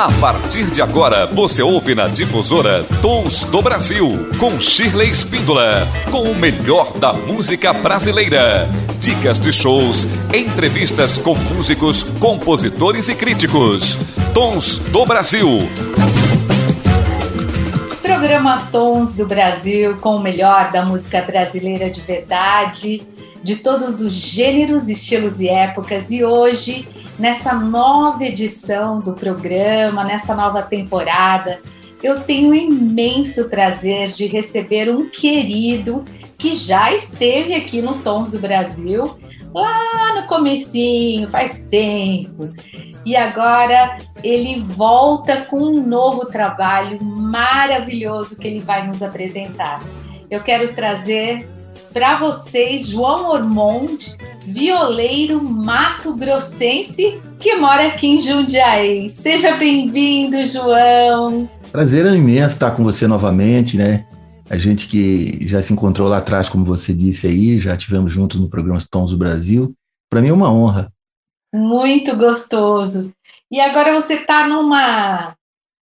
A partir de agora, você ouve na difusora Tons do Brasil, com Shirley Espíndola, com o melhor da música brasileira. Dicas de shows, entrevistas com músicos, compositores e críticos. Tons do Brasil. Programa Tons do Brasil, com o melhor da música brasileira de verdade, de todos os gêneros, estilos e épocas. E hoje nessa nova edição do programa, nessa nova temporada. Eu tenho imenso prazer de receber um querido que já esteve aqui no Tons do Brasil, lá no comecinho, faz tempo. E agora ele volta com um novo trabalho maravilhoso que ele vai nos apresentar. Eu quero trazer para vocês João Ormond, violeiro mato-grossense que mora aqui em Jundiaí. Seja bem-vindo, João. Prazer é imenso estar com você novamente, né? A gente que já se encontrou lá atrás, como você disse aí, já tivemos juntos no programa Tons do Brasil. Para mim é uma honra. Muito gostoso. E agora você está numa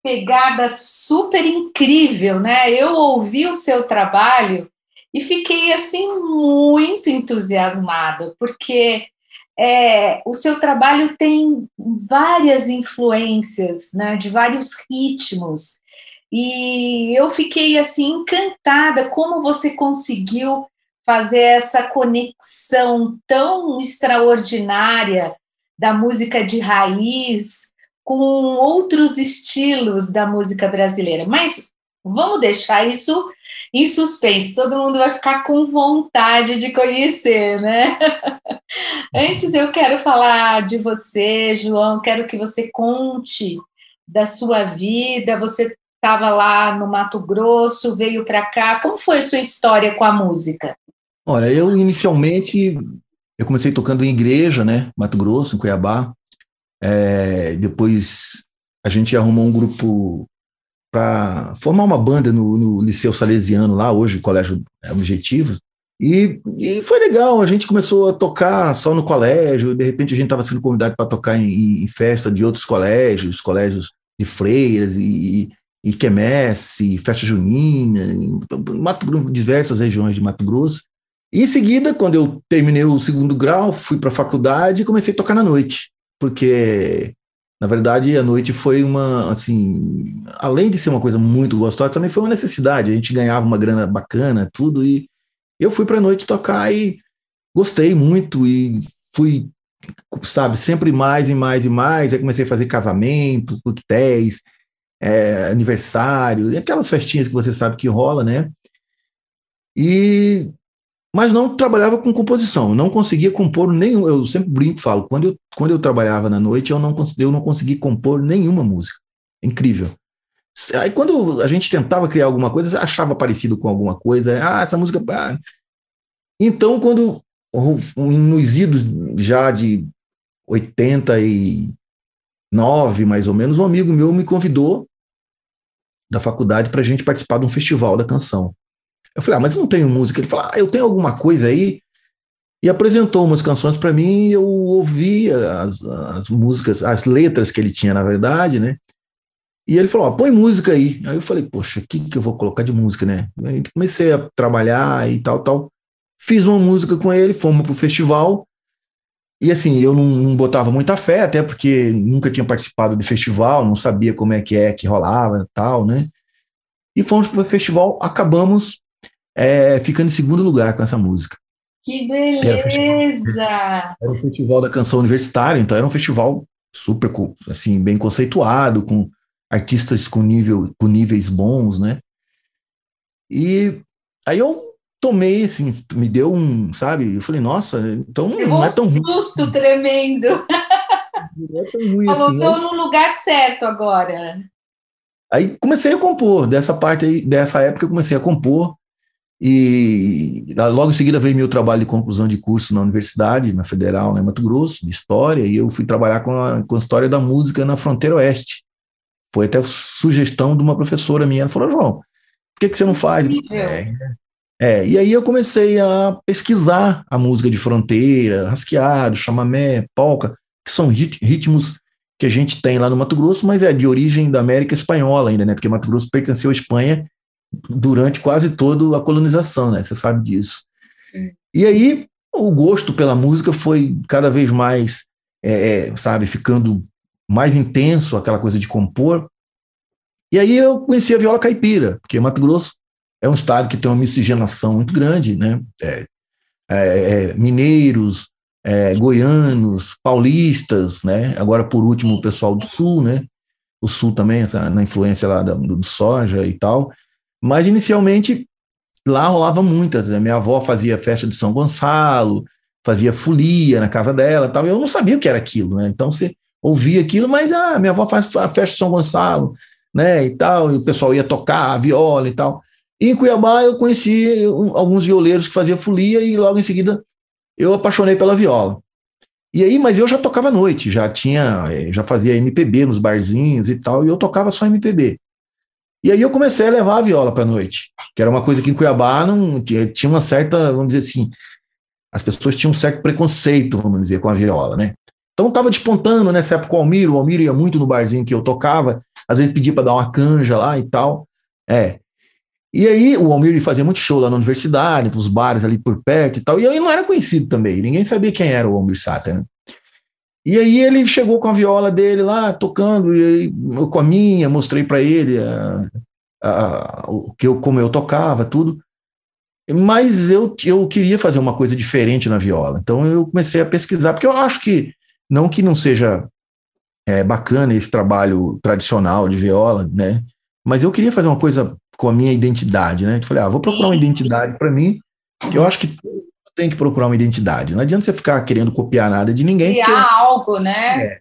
pegada super incrível, né? Eu ouvi o seu trabalho e fiquei assim muito entusiasmada, porque é, o seu trabalho tem várias influências, né, de vários ritmos. E eu fiquei assim encantada como você conseguiu fazer essa conexão tão extraordinária da música de raiz com outros estilos da música brasileira. Mas vamos deixar isso em suspense, todo mundo vai ficar com vontade de conhecer, né? Antes eu quero falar de você, João, quero que você conte da sua vida. Você estava lá no Mato Grosso, veio para cá. Como foi a sua história com a música? Olha, eu inicialmente eu comecei tocando em igreja, né, Mato Grosso, em Cuiabá. É, depois a gente arrumou um grupo para formar uma banda no, no, Liceu Salesiano, lá hoje, Colégio Objetivo. E, e, foi legal, a gente começou a tocar só no colégio, de repente a gente estava sendo convidado para tocar em, em, festa de outros colégios, colégios de freiras e, e quermesse, festa junina, em Mato, diversas regiões de Mato Grosso. E em seguida, quando eu terminei o segundo grau, fui para a faculdade e comecei a tocar na noite, porque na verdade, a noite foi uma, assim, além de ser uma coisa muito gostosa, também foi uma necessidade. A gente ganhava uma grana bacana, tudo, e eu fui para a noite tocar e gostei muito e fui, sabe, sempre mais e mais e mais. Aí comecei a fazer casamento, coquetéis, é, aniversário, aquelas festinhas que você sabe que rola, né? E mas não trabalhava com composição, não conseguia compor nenhum. Eu sempre brinco, falo, quando eu, quando eu trabalhava na noite, eu não, eu não consegui compor nenhuma música. Incrível. Aí quando a gente tentava criar alguma coisa, achava parecido com alguma coisa, ah, essa música. Ah. Então, quando nos idos já de 89, mais ou menos, um amigo meu me convidou da faculdade para a gente participar de um festival da canção. Eu falei, ah, mas eu não tenho música. Ele falou, ah, eu tenho alguma coisa aí. E apresentou umas canções para mim e eu ouvi as, as músicas, as letras que ele tinha, na verdade, né? E ele falou, põe música aí. Aí eu falei, poxa, o que, que eu vou colocar de música, né? Aí comecei a trabalhar e tal, tal. Fiz uma música com ele, fomos pro festival. E assim, eu não, não, botava muita fé, até porque nunca tinha participado de festival, não sabia como é que é que rolava tal, né? E fomos pro festival, acabamos é, ficando em segundo lugar com essa música. Que beleza! Era, festival, era o festival da canção universitária, então era um festival super assim bem conceituado, com artistas com nível com níveis bons, né? E aí eu tomei assim, me deu um, sabe? Eu falei, nossa, então não é tão um susto tremendo. Não é tão ruim Falou, assim. No lugar certo agora. Aí comecei a compor, dessa parte aí, dessa época eu comecei a compor. E logo em seguida veio meu trabalho de conclusão de curso na universidade, na Federal, né, em Mato Grosso, de História, e eu fui trabalhar com a, com a História da Música na Fronteira Oeste. Foi até sugestão de uma professora minha, ela falou, João, por que, que você não faz? É, é, e aí eu comecei a pesquisar a música de fronteira, rasqueado, chamamé, polca, que são ritmos que a gente tem lá no Mato Grosso, mas é de origem da América Espanhola ainda, né? Porque Mato Grosso pertenceu à Espanha durante quase toda a colonização, né? Você sabe disso. E aí o gosto pela música foi cada vez mais, é, é, sabe, ficando mais intenso, aquela coisa de compor. E aí eu conheci a viola caipira, porque Mato Grosso é um estado que tem uma miscigenação muito grande, né? É, é, é mineiros, é, goianos, paulistas, né? Agora, por último, o pessoal do Sul, né? O Sul também, na influência lá do soja e tal. Mas, inicialmente, lá rolava muitas. Né? Minha avó fazia festa de São Gonçalo, fazia folia na casa dela tal. Eu não sabia o que era aquilo, né? Então, você ouvia aquilo, mas, ah, minha avó faz a festa de São Gonçalo, né? E tal, e o pessoal ia tocar a viola e tal. E em Cuiabá eu conheci alguns violeiros que faziam folia e logo em seguida eu apaixonei pela viola. E aí, mas eu já tocava à noite, já tinha, eh, já fazia MPB nos barzinhos e tal, e eu tocava só MPB. E aí eu comecei a levar a viola para noite, que era uma coisa que em Cuiabá não tinha, uma certa, vamos dizer assim, as pessoas tinham um certo preconceito, vamos dizer, com a viola, né? Então estava despontando nessa época o Almir, o Almir ia muito no barzinho que eu tocava, às vezes pedia para dar uma canja lá e tal. É, e aí o Almir fazia muito show lá na universidade, os bares ali por perto e tal, e ele não era conhecido também, ninguém sabia quem era o Almir Sater. Né? E aí ele chegou com a viola dele lá, tocando, e eu com a minha, mostrei para ele a, a, o que eu, como eu tocava, tudo. Mas eu, eu queria fazer uma coisa diferente na viola, então eu comecei a pesquisar, porque eu acho que, não que não seja é, bacana esse trabalho tradicional de viola, né? Mas eu queria fazer uma coisa com a minha identidade, né? Eu falei, ah, vou procurar uma identidade para mim, que eu acho que tem que procurar uma identidade. Não adianta você ficar querendo copiar nada de ninguém. Criar porque... algo, né? É.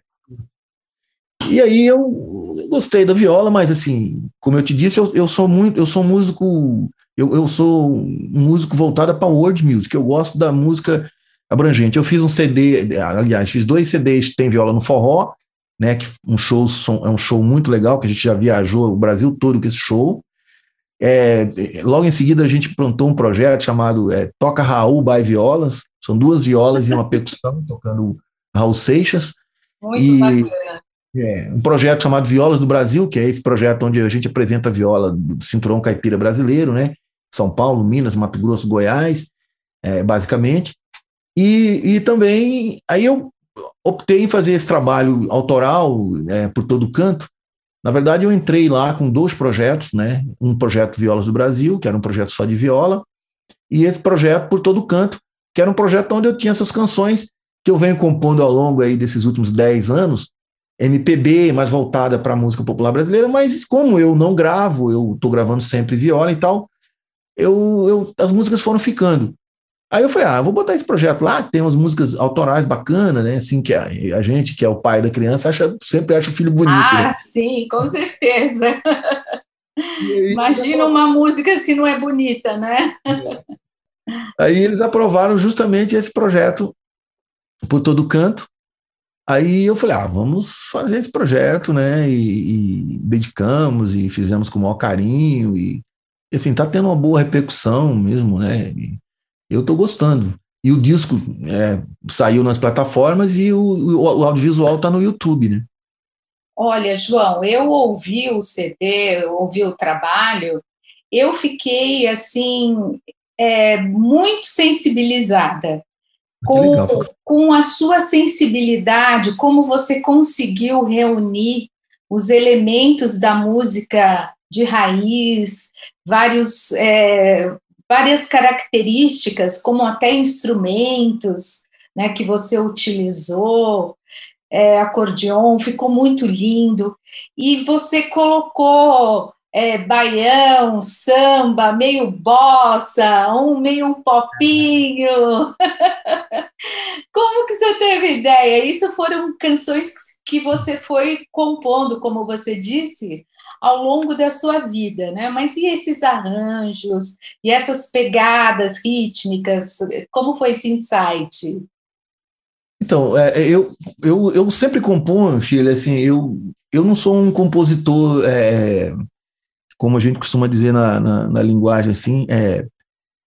E aí eu gostei da viola, mas assim, como eu te disse, eu, eu sou muito, eu sou músico, eu, eu sou um músico voltado para world music, eu gosto da música abrangente. Eu fiz um CD, aliás, fiz dois CDs que tem viola no forró, né? Que um show é um show muito legal que a gente já viajou o Brasil todo com esse show. É, logo em seguida, a gente plantou um projeto chamado é, Toca Raul by Violas. São duas violas e uma percussão, tocando Raul Seixas. Muito e, bacana. É, um projeto chamado Violas do Brasil, que é esse projeto onde a gente apresenta a viola do cinturão caipira brasileiro, né? São Paulo, Minas, Mato Grosso, Goiás, é, basicamente. E, e também, aí eu optei em fazer esse trabalho autoral é, por todo canto, na verdade, eu entrei lá com dois projetos, né? Um projeto Violas do Brasil, que era um projeto só de viola, e esse projeto Por Todo Canto, que era um projeto onde eu tinha essas canções que eu venho compondo ao longo aí desses últimos dez anos, MPB, mais voltada para a música popular brasileira, mas como eu não gravo, eu estou gravando sempre viola e tal, eu, eu, as músicas foram ficando. Aí eu falei, ah, vou botar esse projeto lá, tem umas músicas autorais bacanas, né? Assim, que a, a gente, que é o pai da criança, acha, sempre acha o filho bonito. Ah, né? sim, com certeza. Aí, Imagina uma música se não é bonita, né? É. Aí eles aprovaram justamente esse projeto por todo canto. Aí eu falei, ah, vamos fazer esse projeto, né? E, e dedicamos e fizemos com o maior carinho e, e assim, tá tendo uma boa repercussão mesmo, né? E, eu estou gostando. E o disco é, saiu nas plataformas e o, o, o audiovisual está no YouTube, né? Olha, João, eu ouvi o CD, eu ouvi o trabalho, eu fiquei assim é, muito sensibilizada com, com a sua sensibilidade, como você conseguiu reunir os elementos da música de raiz, vários é, várias características, como até instrumentos né, que você utilizou, é, acordeon, ficou muito lindo. E você colocou é, baião, samba, meio bossa, um meio popinho. como que você teve ideia? Isso foram canções que você foi compondo, como você disse, ao longo da sua vida, né? Mas e esses arranjos e essas pegadas rítmicas? Como foi esse insight? Então, é, eu, eu, eu sempre componho, Chile, assim, eu, eu não sou um compositor, é, como a gente costuma dizer na, na, na linguagem assim, é,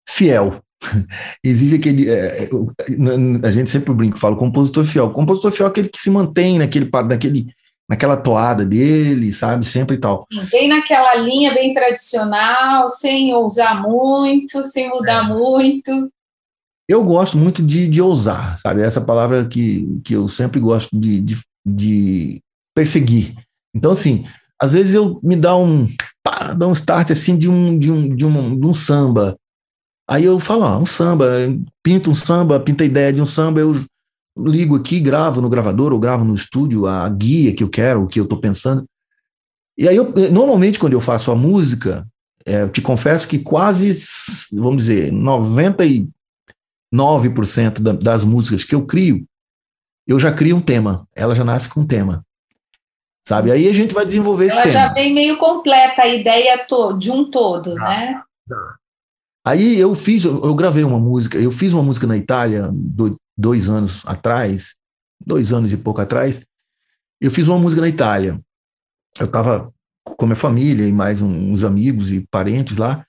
fiel. Existe aquele. É, a gente sempre brinca, fala compositor fiel. Compositor fiel é aquele que se mantém naquele, naquele naquela toada dele, sabe? Sempre e tal. Bem naquela linha bem tradicional, sem ousar muito, sem mudar é. muito. Eu gosto muito de, de ousar, sabe? Essa palavra que, que eu sempre gosto de, de, de perseguir. Então, assim, às vezes eu me dá um, pá, dá um start assim de um, de um, de um, de um samba. Aí eu falo, ah, um samba, pinto um samba, pinta a ideia de um samba, eu ligo aqui, gravo no gravador ou gravo no estúdio a guia que eu quero, o que eu estou pensando. E aí, eu, normalmente, quando eu faço a música, é, eu te confesso que quase, vamos dizer, 99% das músicas que eu crio, eu já crio um tema. Ela já nasce com um tema. Sabe? Aí a gente vai desenvolver esse Ela tema. Ela já vem meio completa a ideia de um todo, ah, né? Tá. Aí eu fiz, eu gravei uma música, eu fiz uma música na Itália, do, dois anos atrás, dois anos e pouco atrás, eu fiz uma música na Itália. Eu estava com minha família e mais uns amigos e parentes lá,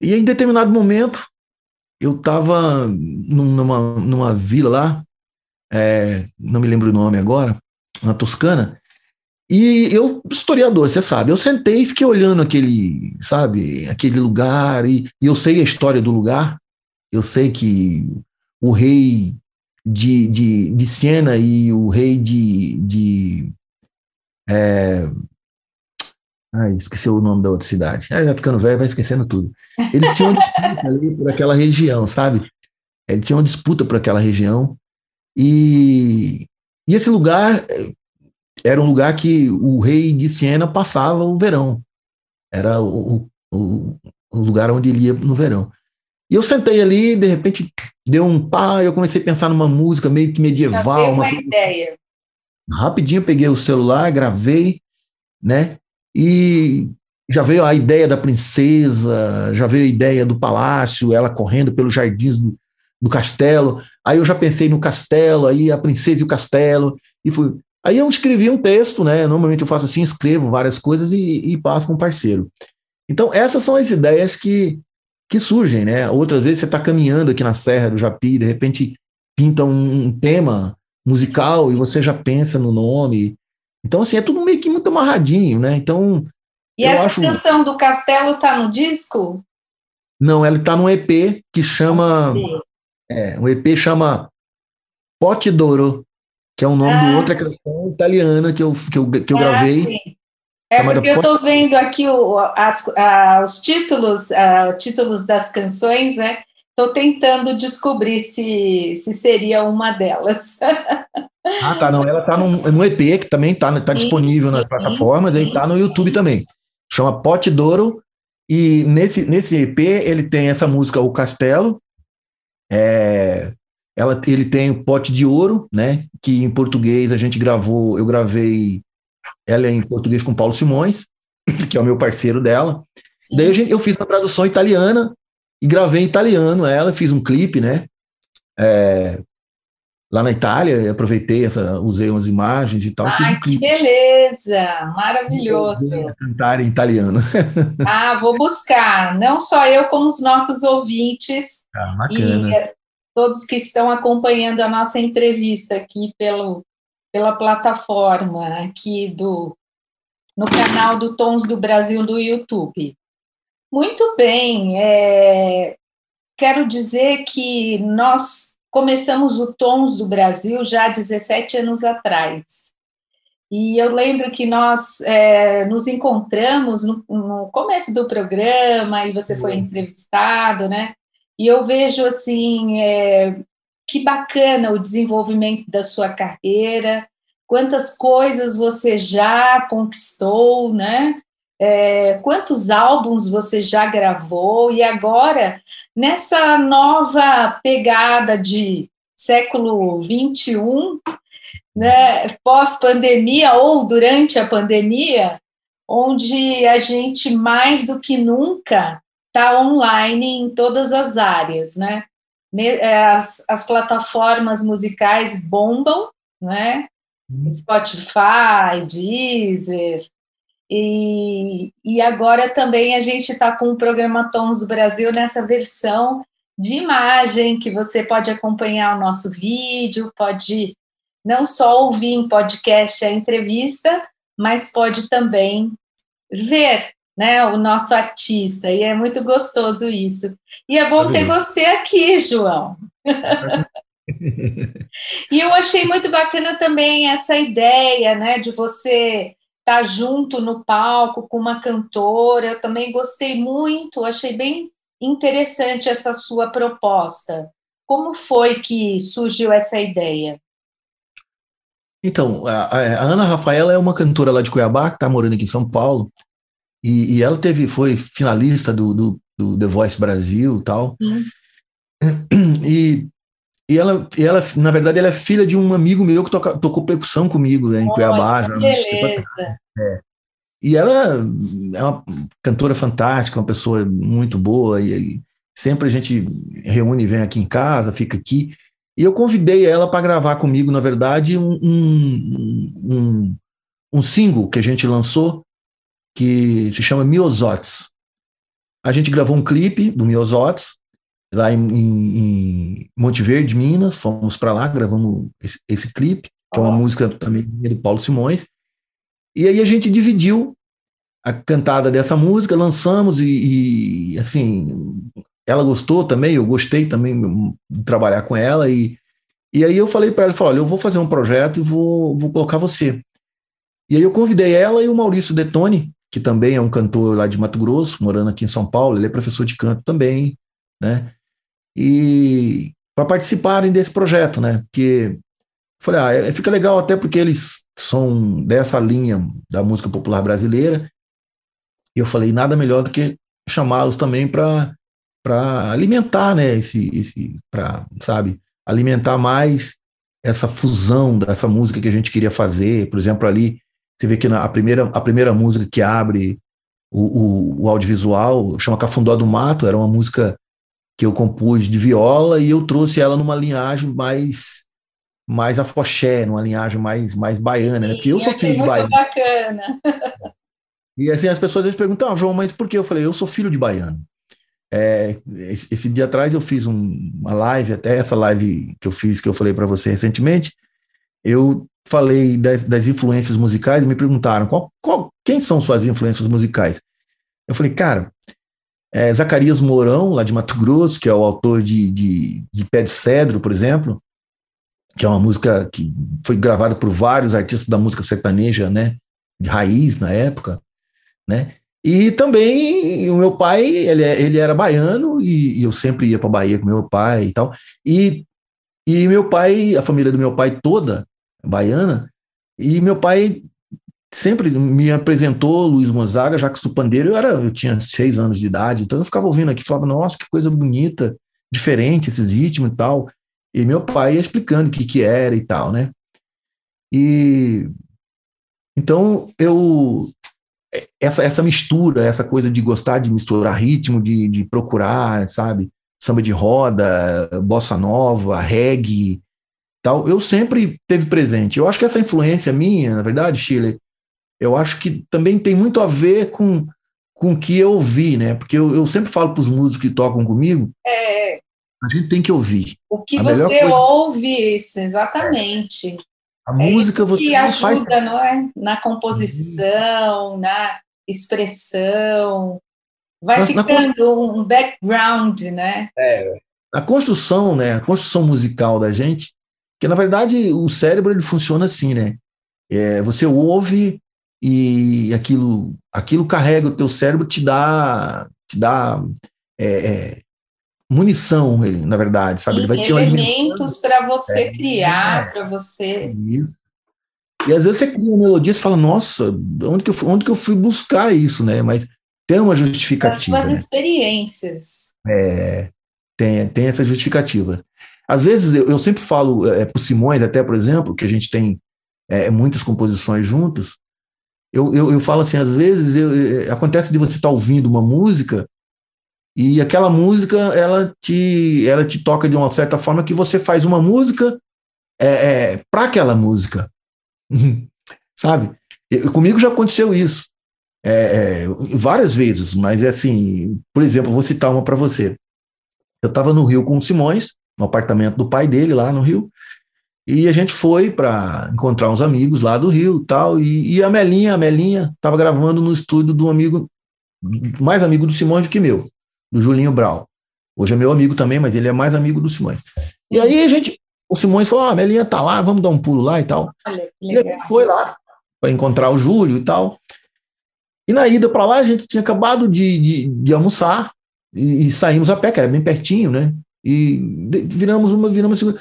e em determinado momento eu estava numa, numa vila lá, é, não me lembro o nome agora, na Toscana, e eu, historiador, você sabe, eu sentei e fiquei olhando aquele, sabe, aquele lugar, e, e eu sei a história do lugar, eu sei que o rei de, de, de Siena e o rei de. de é, ai, esqueci o nome da outra cidade. Ah, já ficando velho, vai esquecendo tudo. Eles tinham disputa ali por aquela região, sabe? Eles tinham disputa por aquela região. E, e esse lugar era um lugar que o rei de Siena passava o verão. Era o, o, o lugar onde ele ia no verão. E eu sentei ali, de repente deu um pá, eu comecei a pensar numa música meio que medieval. uma, uma ideia. Rapidinho peguei o celular, gravei, né? E já veio a ideia da princesa, já veio a ideia do palácio, ela correndo pelos jardins do, do castelo. Aí eu já pensei no castelo, aí a princesa e o castelo, e fui. Aí eu escrevi um texto, né? Normalmente eu faço assim, escrevo várias coisas e, e passo com um parceiro. Então, essas são as ideias que, que surgem, né? Outras vezes você está caminhando aqui na Serra do Japi, de repente pinta um, um, tema musical e você já pensa no nome. Então, assim, é tudo meio que muito amarradinho, né? Então. E essa acho... canção do Castelo tá no disco? Não, ela está num EP que chama. É, o EP chama Pote d'Oro, que é o nome ah. de outra canção italiana que eu, que eu, que eu ah, gravei. Sim. É porque eu estou vendo aqui o, as, a, os títulos, a, títulos das canções, né? Estou tentando descobrir se, se seria uma delas. ah, tá. Não, ela está no EP, que também está tá disponível nas plataformas, e está no YouTube também. Chama Pote Douro. E nesse, nesse EP ele tem essa música O Castelo. É, ela, ele tem o Pote de Ouro, né? Que em português a gente gravou, eu gravei ela é em português com Paulo Simões, que é o meu parceiro dela. Sim. Daí eu fiz uma tradução italiana e gravei em italiano ela, fiz um clipe, né? É, lá na Itália, aproveitei essa, usei umas imagens e tal. Ai, um que beleza! Maravilhoso! Cantar em italiano. Ah, vou buscar, não só eu, como os nossos ouvintes ah, bacana. e todos que estão acompanhando a nossa entrevista aqui pelo pela plataforma aqui do no canal do Tons do Brasil do YouTube. Muito bem, é, quero dizer que nós começamos o Tons do Brasil já há 17 anos atrás. E eu lembro que nós é, nos encontramos no, no, começo do programa e você foi entrevistado, né? E eu vejo assim é, que bacana o desenvolvimento da sua carreira, quantas coisas você já conquistou, né? É, quantos álbuns você já gravou, e agora, nessa nova pegada de século 21, né, pós-pandemia ou durante a pandemia, onde a gente mais do que nunca está online em todas as áreas, né? É, as, as plataformas musicais bombam, né? Spotify, Deezer. E, e agora também a gente está com o programa Tons Brasil nessa versão de imagem, que você pode acompanhar o nosso vídeo, pode não só ouvir em podcast a entrevista, mas pode também ver né, o nosso artista, e é muito gostoso isso. E é bom ter você aqui, João. e eu achei muito bacana também essa ideia, né, de você estar tá junto no palco com uma cantora. Eu também gostei muito, achei bem interessante essa sua proposta. Como foi que surgiu essa ideia? Então, a, a Ana Rafaela é uma cantora lá de Cuiabá, que está morando aqui em São Paulo, e, e, ela teve, foi finalista do, do, do The Voice Brasil e tal. Hum. E, e, ela, e ela, na verdade, ela é filha de um amigo meu que toca, tocou percussão comigo né, em oh, Cuiabá. Já, beleza. É. E ela é uma cantora fantástica, uma pessoa muito boa, e, e sempre a gente reúne, vem aqui em casa, fica aqui. E eu convidei ela para gravar comigo, na verdade, um, um, um, um, single que a gente lançou, que se chama Miosotes. A gente gravou um clipe do Miosotes, lá em, em, em Monte Verde, Minas, fomos para lá, gravamos esse, esse clipe, que é uma música também do Paulo Simões. E aí a gente dividiu a cantada dessa música, lançamos e, e assim, ela gostou também, eu gostei também de trabalhar com ela e, e aí eu falei para ela, falei, olha, eu vou fazer um projeto e vou, vou colocar você. E aí eu convidei ela e o Maurício Detone, que também é um cantor lá de Mato Grosso, morando aqui em São Paulo, ele é professor de canto também, né? E para participarem desse projeto, né? Porque falei, ah, é, fica legal até porque eles são dessa linha da música popular brasileira. E eu falei, nada melhor do que chamá-los também para para alimentar, né, esse, esse para, sabe, alimentar mais essa fusão dessa música que a gente queria fazer. Por exemplo, ali você vê que na, a primeira a primeira música que abre o, o, o audiovisual chama Cafundó do Mato, era uma música que eu compus de viola e eu trouxe ela numa linhagem mais mais afoxé, numa linhagem mais mais baiana, né? Porque eu sou filho de baiano. bacana. E assim as pessoas às vezes perguntam, ah, João, mas por que? Eu falei, eu sou filho de baiano. É, esse, esse, dia atrás eu fiz um, uma live, até essa live que eu fiz, que eu falei para você recentemente, eu falei das, das, influências musicais e me perguntaram qual, qual, quem são suas influências musicais. Eu falei, cara, é, Zacarias Mourão, lá de Mato Grosso, que é o autor de, de, de Pé de Cedro, por exemplo, que é uma música que foi gravada por vários artistas da música sertaneja, né, de raiz na época, né? E também o meu pai, ele, é, ele era baiano e, e eu sempre ia para Bahia com meu pai e tal. E, e meu pai, a família do meu pai toda baiana, e meu pai sempre me apresentou Luiz Gonzaga, Jacques do Pandeiro, eu, era, eu tinha seis anos de idade, então eu ficava ouvindo aqui, falava, nossa, que coisa bonita, diferente esses ritmos e tal. E meu pai ia explicando o que, que era e tal, né? E então eu essa, essa mistura, essa coisa de gostar de misturar ritmo, de, de procurar, sabe, samba de roda, bossa nova, reggae, tal, eu sempre teve presente. Eu acho que essa influência minha, na verdade, Chile, eu acho que também tem muito a ver com com o que eu ouvi, né? Porque eu, eu sempre falo para os músicos que tocam comigo, é, a gente tem que ouvir. O que a você coisa... ouve, isso, exatamente. A é música você que ajuda, faz... não é? Na composição, na expressão. Vai na, ficando na um background, né? É. A construção, né? A construção musical da gente, que na verdade o cérebro ele funciona assim, né? É, você ouve e aquilo, aquilo carrega o teu cérebro, te dá, te dá é, é, munição, na verdade, sabe? Ele vai te elementos para você é, criar, é, para você. Isso. E às vezes você cria uma melodia e fala, nossa, onde que, eu, onde que eu fui buscar isso, né? Mas tem uma justificativa. As suas né? experiências. É, tem, tem essa justificativa. Às vezes eu, eu sempre falo é, para o Simões, até por exemplo, que a gente tem é, muitas composições juntas, eu, eu, eu falo assim, às vezes eu, é, acontece de você estar tá ouvindo uma música e aquela música, ela te, ela te toca de uma certa forma que você faz uma música é, é, para aquela música. Sabe? Comigo já aconteceu isso. É, é, várias vezes, mas é assim, por exemplo, vou citar uma para você. Eu estava no Rio com o Simões, no apartamento do pai dele lá no Rio, E a gente foi para encontrar uns amigos lá do Rio tal, e, e a Melinha, a Melinha estava gravando no estúdio do amigo, mais amigo do Simões do que meu, do Julinho Brau. Hoje é meu amigo também, mas ele é mais amigo do Simões. E aí a gente, o Simões falou: ah, a Melinha tá lá, vamos dar um pulo lá e tal. Olha, e a gente foi lá para encontrar o Júlio e tal. E na ida para lá, a gente tinha acabado de, de, de almoçar e, e, saímos a pé, que era bem pertinho, né? E viramos uma, viramos segunda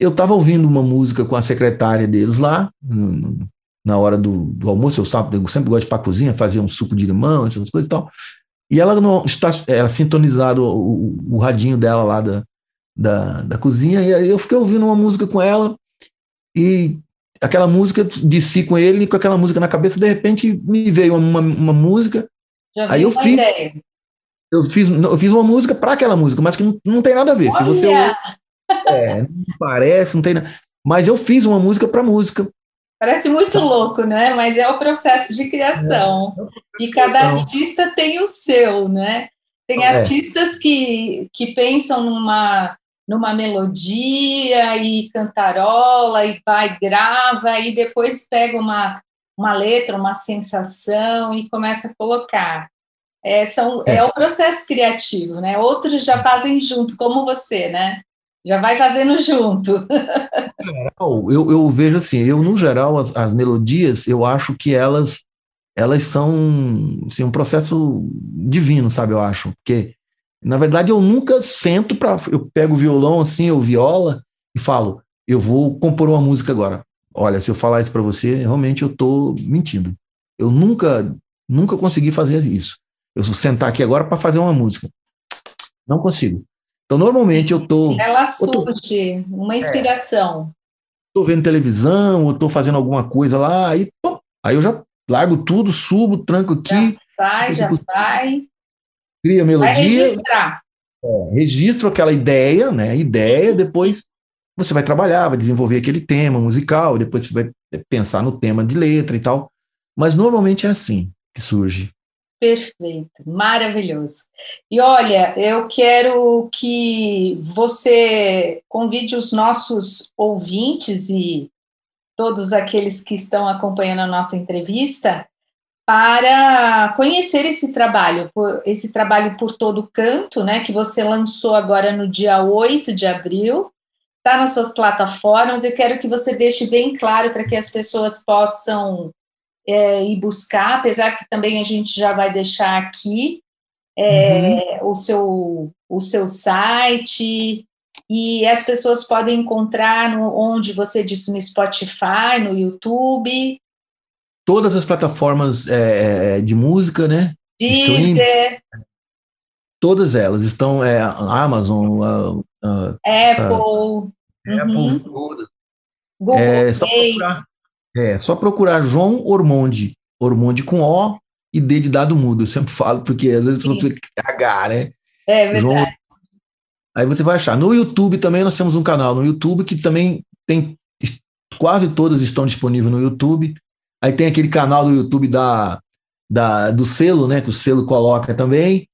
eu estava ouvindo uma música com a secretária deles lá, no, na hora do, do, almoço, eu, sabe, eu sempre gosto de ir para a cozinha, fazer um suco de limão, essas coisas e tal. E ela não está ela sintonizado o, o, o radinho dela lá da, da, da cozinha, e aí eu fiquei ouvindo uma música com ela, e aquela música, desci com ele, com aquela música na cabeça, de repente me veio uma, uma música. Já aí eu fiz, ideia. Eu fiz, eu fiz uma música para aquela música, mas que não, não tem nada a ver. Olha. Se você é, não parece, não tem nada. Mas eu fiz uma música para música. Parece muito louco, né? Mas é o processo de criação. É, é e cada artista tem o seu, né? Tem é. artistas que, que pensam numa, numa melodia e cantarola e vai, grava e depois pega uma, uma letra, uma sensação e começa a colocar. É, são, é. é o processo criativo, né? Outros já fazem junto, como você, né? Já vai fazendo junto. eu, eu vejo assim, eu no geral as, as melodias, eu acho que elas elas são assim, um processo divino, sabe? Eu acho, porque na verdade eu nunca sento para eu pego o violão assim, ou viola e falo, eu vou compor uma música agora. Olha, se eu falar isso para você, realmente eu estou mentindo. Eu nunca nunca consegui fazer isso. Eu vou sentar aqui agora para fazer uma música. Não consigo. Então, normalmente eu tô. Ela surge, tô, uma inspiração. Estou vendo televisão, ou estou fazendo alguma coisa lá, aí, pô, aí eu já largo tudo, subo, tranco aqui. Já sai, já vai. Cria melodia. Vai registrar. É, registro aquela ideia, né? Ideia, depois você vai trabalhar, vai desenvolver aquele tema musical, depois você vai pensar no tema de letra e tal. Mas normalmente é assim que surge. Perfeito, maravilhoso. E olha, eu quero que você convide os nossos ouvintes e todos aqueles que estão acompanhando a nossa entrevista para conhecer esse trabalho, esse trabalho por todo canto, né, que você lançou agora no dia 8 de abril, está nas suas plataformas. Eu quero que você deixe bem claro para que as pessoas possam é, ir buscar, apesar que também a gente já vai deixar aqui é, uhum. o, seu, o seu site, e as pessoas podem encontrar no, onde você disse no Spotify, no YouTube. Todas as plataformas é, é de música, né? Deezer. Todas elas estão, é, Amazon, a, a, Apple, essa, Apple, uhum. todas. Google é, só procurar, é, só procurar João Ormonde, Ormonde com O e D de dado mudo. Eu sempre falo, porque às vezes você cagar, né? É verdade. João... Aí você vai achar. No YouTube também nós temos um canal no YouTube que também tem quase todas estão disponíveis no YouTube. Aí tem aquele canal do YouTube da, da do selo, né? Que o selo coloca também.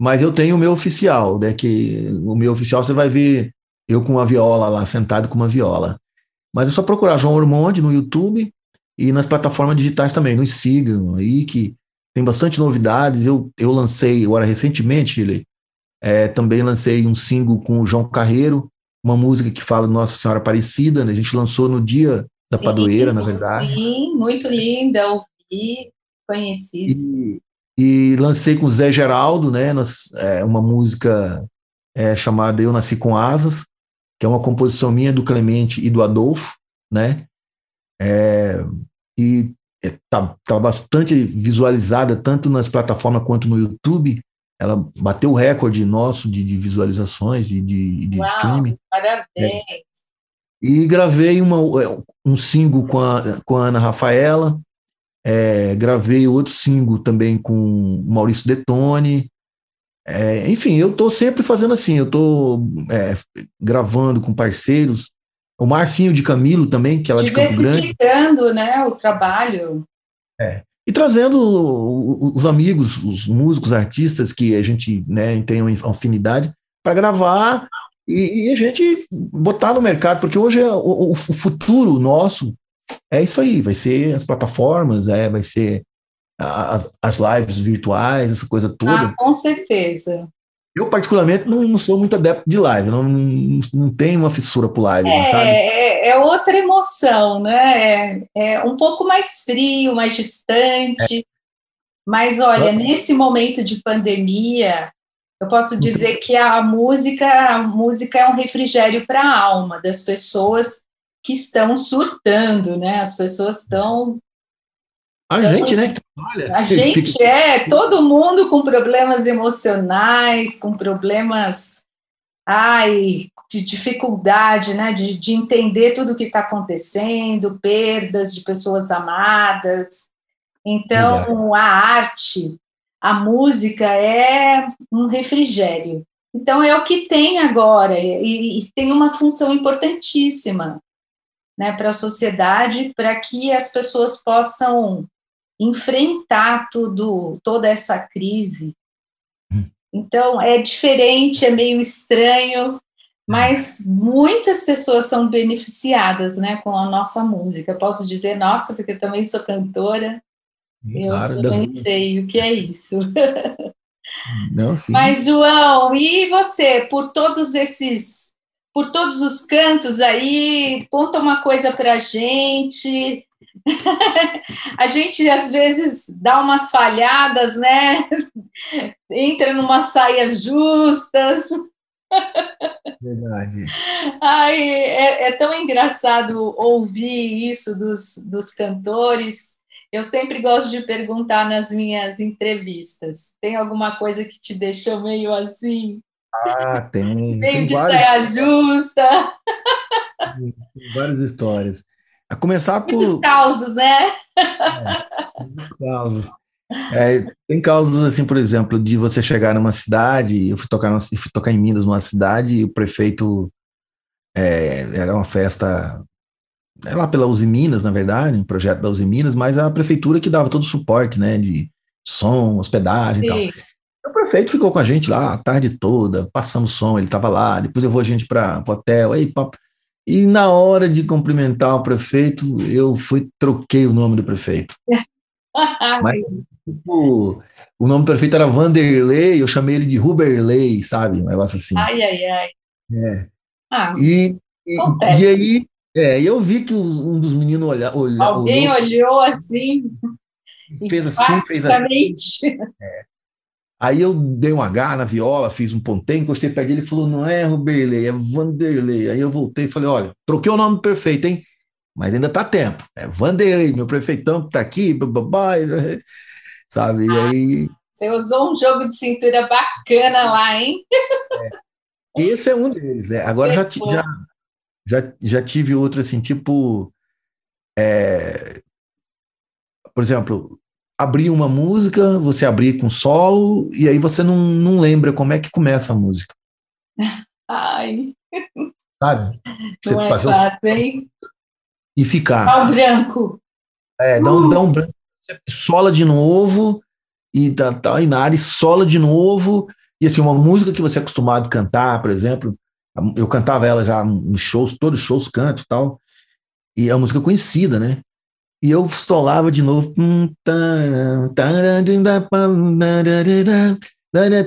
Mas eu tenho o meu oficial, né? Que o meu oficial você vai ver eu com uma viola lá, sentado com uma viola. Mas é só procurar João Ormonde no YouTube e nas plataformas digitais também. Nos sigam aí, que tem bastante novidades. Eu, eu lancei, agora recentemente, ele é, também lancei um single com o João Carreiro, uma música que fala Nossa Senhora Aparecida. Né? A gente lançou no dia da sim, padroeira, sim, na verdade. Sim, muito linda, ouvi, conheci. E, e lancei com o Zé Geraldo, né? Nós, é, uma música é, chamada Eu Nasci com Asas que é uma composição minha do Clemente e do Adolfo, né? É, e está tá bastante visualizada tanto nas plataformas quanto no YouTube. Ela bateu o recorde nosso de, de visualizações e de, de Uau, streaming. Parabéns! É. E gravei uma, um single com a, com a Ana Rafaela, é, gravei outro single também com o Maurício Detone, é, enfim, eu estou sempre fazendo assim, eu estou é, gravando com parceiros, o Marcinho de Camilo também, que é lá de Campo Grande. Diversificando, né, o trabalho. É, e trazendo os amigos, os músicos, artistas que a gente né, tem uma afinidade para gravar e, e, a gente botar no mercado, porque hoje é o, o, futuro nosso é isso aí, vai ser as plataformas, é, vai ser as, as lives virtuais, essa coisa toda. Ah, com certeza. Eu, particularmente, não, não, sou muito adepto de live, não, não, não tenho uma fissura por live, é, sabe? É, é, outra emoção, né? É, é, um pouco mais frio, mais distante. Mas, olha, nesse momento de pandemia, eu posso dizer que a música, a música é um refrigério para a alma das pessoas que estão surtando, né? As pessoas estão a gente, né, que trabalha. A gente fica... é, todo mundo com problemas emocionais, com problemas ai, de dificuldade, né, de, de entender tudo o que está acontecendo, perdas de pessoas amadas. Então, a arte, a música é um refrigério. Então, é o que tem agora, e, e tem uma função importantíssima né, para a sociedade, para que as pessoas possam enfrentar tudo, toda essa crise. Hum. Então, é diferente, é meio estranho, mas muitas pessoas são beneficiadas né, com a nossa música. posso dizer, nossa, porque eu também sou cantora, claro, eu também sei o que é isso. Não, sim. Mas, João, e você, por todos esses, por todos os cantos aí, conta uma coisa para a gente, a gente às vezes dá umas falhadas, né? Entra numa saias justas. Verdade. Ai, é, é, tão engraçado ouvir isso dos, dos cantores. Eu sempre gosto de perguntar nas minhas entrevistas: tem alguma coisa que te deixou meio assim? Ah, tem. Meio tem de várias, saia justa. Tem várias histórias. A começar por. Muitos causos, né? É, muitos causos. É, tem causas assim, por exemplo, de você chegar numa cidade, eu fui tocar, numa, fui tocar em Minas, numa cidade, e o prefeito é, era uma festa é lá pela Uzi Minas, na verdade, um projeto da Uzi Minas, mas a prefeitura que dava todo o suporte, né, de som, hospedagem Sim. e tal. O prefeito ficou com a gente lá a tarde toda, passando som, ele estava lá, depois levou a gente para o hotel, aí papo. E na hora de cumprimentar o prefeito, eu fui troquei o nome do prefeito. Mas tipo, o nome do prefeito era Vanderlei, eu chamei ele de Ruberley, sabe? Um negócio assim. Ai, ai, ai. É. Ah, e, e, e, aí, é, eu vi que um dos meninos olha, olha, Alguém olhou, olhou assim. Fez assim, fez assim. É. Aí eu dei um H na viola, fiz um ponteio, encostei perto dele e falou: não é Ruberley, é Vanderlei. Aí eu voltei e falei: olha, troquei o nome perfeito, hein? Mas ainda tá tempo. É Vanderlei, meu prefeitão que tá aqui, babá, sabe? E ah, aí. Você usou um jogo de cintura bacana lá, hein? É. Esse é um deles. É. Agora já, já, já, já tive outro assim, tipo. É, por exemplo, abrir uma música, você abrir com solo, e aí você não, não lembra como é que começa a música. Ai. Sabe? Você não é fácil, hein? E ficar. Dá um branco. É, dá um, uh. dá um branco. Sola de novo, e tá, tá, e na área sola de novo. E assim, uma música que você é acostumado a cantar, por exemplo, eu cantava ela já nos shows, todos os shows canto e tal. E é uma música conhecida, né? E eu solava de novo.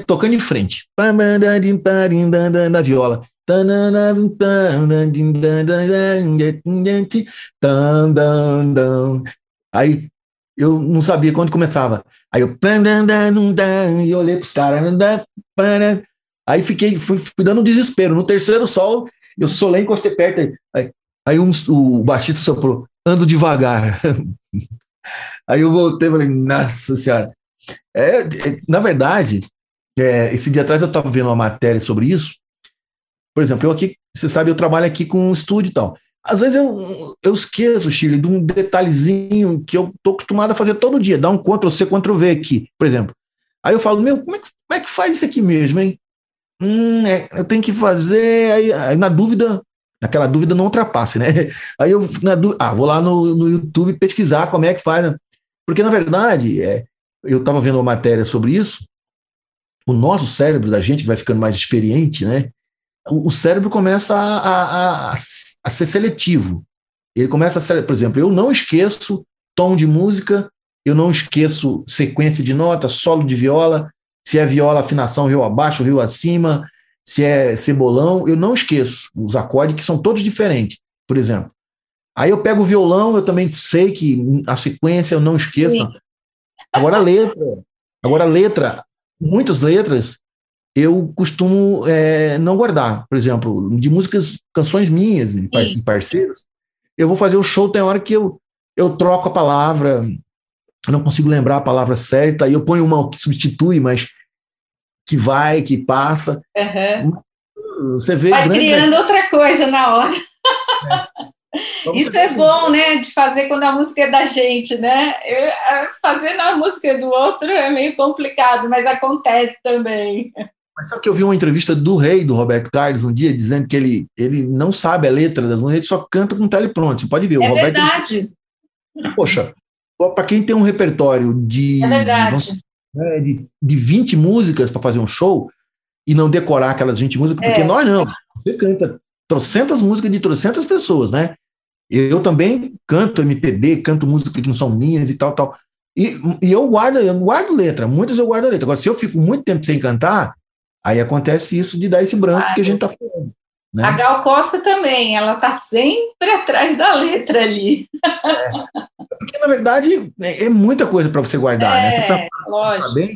Tocando em frente. Na viola. Aí eu não sabia quando começava. Aí eu e olhei para os caras. Aí fiquei, fui, fui dando um desespero. No terceiro sol, eu solei, encostei perto. Aí, aí um, o baixista soprou ando devagar. Aí eu voltei e falei, nossa senhora. É, é, na verdade, é, esse dia atrás eu estava vendo uma matéria sobre isso. Por exemplo, eu aqui, você sabe, eu trabalho aqui com um estúdio e tal. Às vezes eu, eu esqueço, Chile, de um detalhezinho que eu tô acostumado a fazer todo dia, dar um Ctrl C, Ctrl V aqui, por exemplo. Aí eu falo, meu, como é que, como é que faz isso aqui mesmo, hein? Hum, é, eu tenho que fazer, aí, aí na dúvida, naquela dúvida não ultrapasse, né? Aí eu na ah, vou lá no, no YouTube pesquisar como é que faz, né? porque na verdade é, eu estava vendo uma matéria sobre isso. O nosso cérebro da gente vai ficando mais experiente, né? o cérebro começa a, a, a, a ser seletivo. Ele começa a ser, por exemplo, eu não esqueço tom de música, eu não esqueço sequência de notas, solo de viola, se é viola, afinação, rio abaixo, rio acima, se é cebolão, eu não esqueço os acordes que são todos diferentes, por exemplo. Aí eu pego o violão, eu também sei que a sequência eu não esqueço. Sim. Agora a letra, agora a letra, muitas letras eu costumo é, não guardar. Por exemplo, de músicas, canções minhas, e parceiros, eu vou fazer o show, tem hora que eu, eu troco a palavra, eu não consigo lembrar a palavra certa, aí eu ponho uma que substitui, mas que vai, que passa. Uhum. Você vê. Vai criando outra coisa na hora. É. Isso é bom, né? De fazer quando a música é da gente, né? Eu, fazer na música do outro é meio complicado, mas acontece também. Mas sabe que eu vi uma entrevista do rei, do Roberto Carlos, um dia, dizendo que ele, ele não sabe a letra das músicas, ele só canta com telepronto. Você pode ver. O é Roberto, verdade. Poxa, para quem tem um repertório de, é de, né, de, de 20 músicas para fazer um show e não decorar aquelas 20 músicas, porque é. nós não. Você canta trocentas músicas de trocentas pessoas, né? Eu também canto MPB, canto música que não são minhas e tal, tal. E, e eu guardo, eu guardo letra, muitas eu guardo letra. Agora, se eu fico muito tempo sem cantar, Aí acontece isso de dar esse branco que a gente está falando. Né? A Gal Costa também, ela está sempre atrás da letra ali. É. Porque, na verdade, é, é muita coisa para você guardar, é, né? Você tá, lógico. Bem?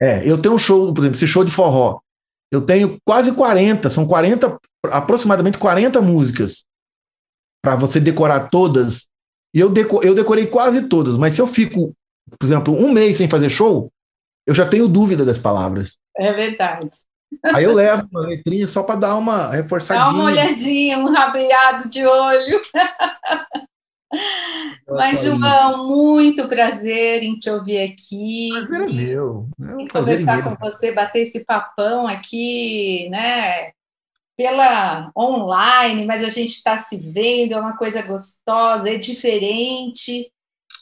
É, eu tenho um show, por exemplo, esse show de forró. Eu tenho quase 40, são 40, aproximadamente 40 músicas para você decorar todas. E eu, deco, eu decorei quase todas, mas se eu fico, por exemplo, um mês sem fazer show, eu já tenho dúvida das palavras. É verdade. Aí eu levo uma letrinha só para dar uma reforçadinha. Dá uma olhadinha, um rabeado de olho. Mas, João, muito prazer em te ouvir aqui. Prazer é meu. É um conversar com você, bater esse papão aqui, né? Pela online, mas a gente está se vendo, é uma coisa gostosa, é diferente.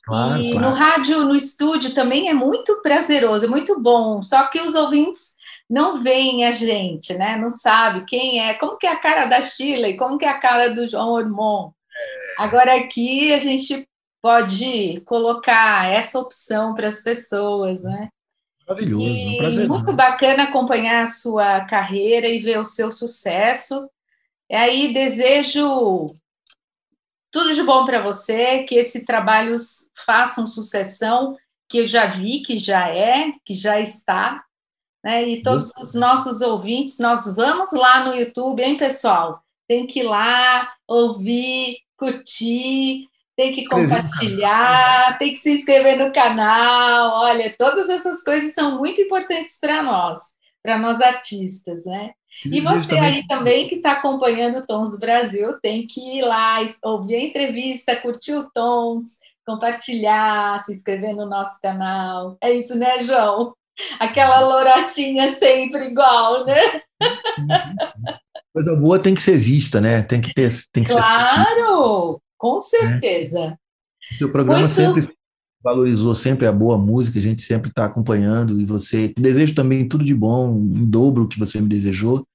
Claro, e claro. no rádio, no estúdio também é muito prazeroso, é muito bom. Só que os ouvintes não veem a gente, né? Não sabe quem é, como que é a cara da Sheila e como que é a cara do João Ormond. Agora aqui a gente pode colocar essa opção para as pessoas, né? Maravilhoso, e um prazer. Muito bacana acompanhar a sua carreira e ver o seu sucesso. E aí desejo tudo de bom para você, que esse trabalho faça sucessão, que eu já vi, que já é, que já está. Né? E todos os nossos ouvintes, nós vamos lá no YouTube, hein, pessoal? Tem que ir lá, ouvir, curtir, tem que compartilhar, tem que se inscrever no canal. Olha, todas essas coisas são muito importantes para nós, para nós artistas, né? E você aí também que está acompanhando o Tons do Brasil, tem que ir lá, ouvir a entrevista, curtir o Tons, compartilhar, se inscrever no nosso canal. É isso, né, João? Aquela louratinha sempre igual, né? Coisa boa tem que ser vista, né? Tem que ter. Tem que claro, com certeza. É. Seu programa Muito... sempre valorizou sempre a boa música, a gente sempre está acompanhando e você desejo também tudo de bom, em dobro o que você me desejou.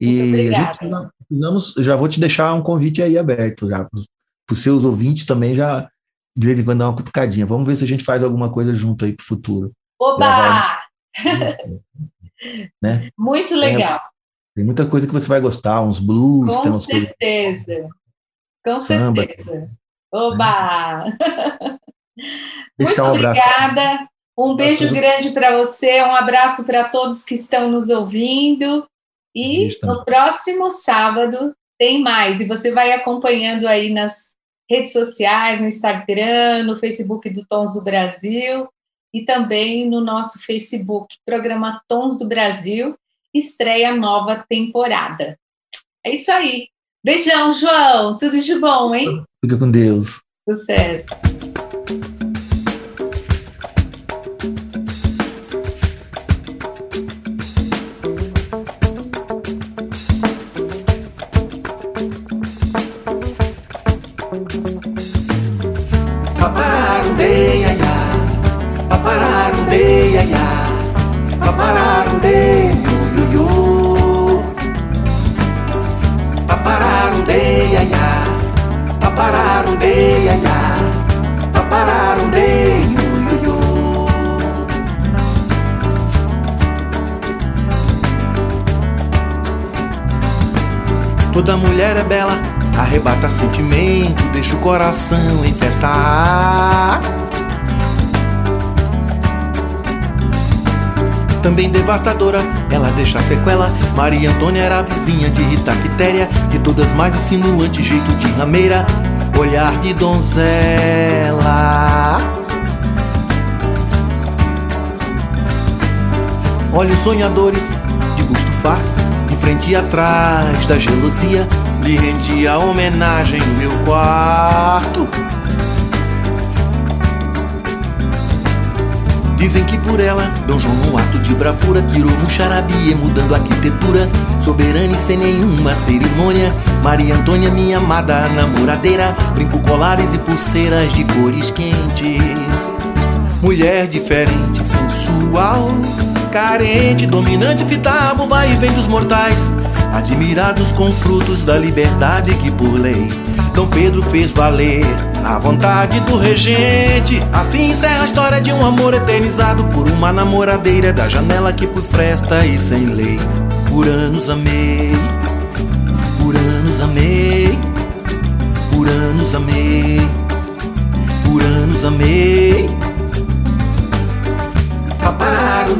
E a gente precisamos, já vou te deixar um convite aí aberto já para os seus ouvintes também já de vez em quando dar uma cutucadinha. Vamos ver se a gente faz alguma coisa junto aí para o futuro. Oba! né? Muito legal. Tem, tem, muita coisa que você vai gostar, uns blues. Com certeza. Coisas... Com Samba. certeza. Oba! Muito um obrigada. Um beijo grande para você, um abraço para todos que estão nos ouvindo. E no próximo sábado tem mais. E você vai acompanhando aí nas redes sociais, no Instagram, no Facebook do Tons do Brasil e também no nosso Facebook, programa Tons do Brasil, estreia nova temporada. É isso aí. Beijão, João. Tudo de bom, hein? Fica com Deus. Sucesso. ia, ia, paparar um dei, iu, iu, iu. Paparar um dei, ia, ia, parar um dei, ia, ia, parar um dei, iu, iu, iu. Toda mulher é bela, arrebata sentimento, deixa o coração em festa. Também devastadora, ela deixa sequela. Maria Antônia era a vizinha de Rita Quitéria, de todas mais insinuante, jeito de rameira, olhar de donzela. Olhos sonhadores, de busto farto frente e atrás da gelosia, lhe rendia homenagem no meu quarto. Dizem que por ela, Dom João no ato de bravura tirou um charabia mudando a arquitetura, soberana e sem nenhuma cerimônia. Maria Antônia, minha amada namoradeira, brinco colares e pulseiras de cores quentes. Mulher diferente, sensual, carente, dominante, fitava o vai e vem dos mortais. Admirados com frutos da liberdade que por lei Dom Pedro fez valer a vontade do regente. Assim encerra a história de um amor eternizado por uma namoradeira da janela que por fresta e sem lei. Por anos amei, por anos amei, por anos amei, por anos amei. Papararum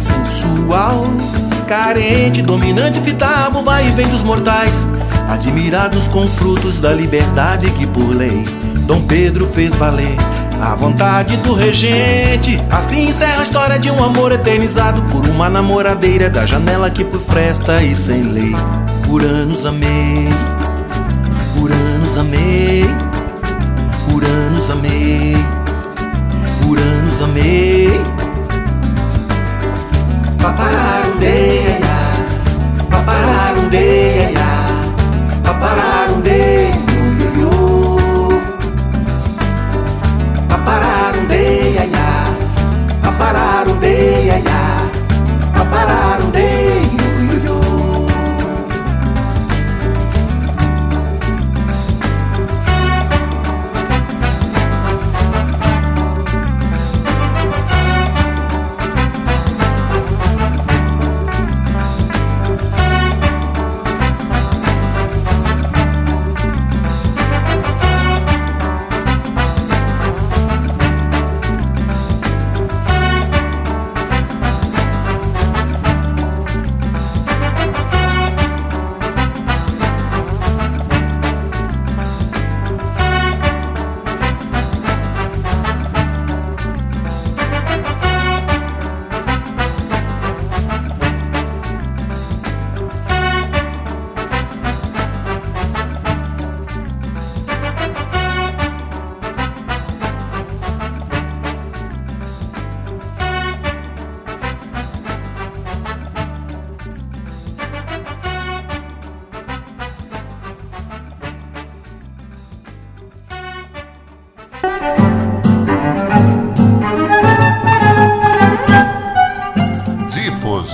Sensual, carente, dominante, fitava o vai e vem dos mortais. Admirados com frutos da liberdade que por lei Dom Pedro fez valer. A vontade do regente, assim encerra a história de um amor eternizado por uma namoradeira da janela que por fresta e sem lei. Por anos amei, por anos amei, Papararum de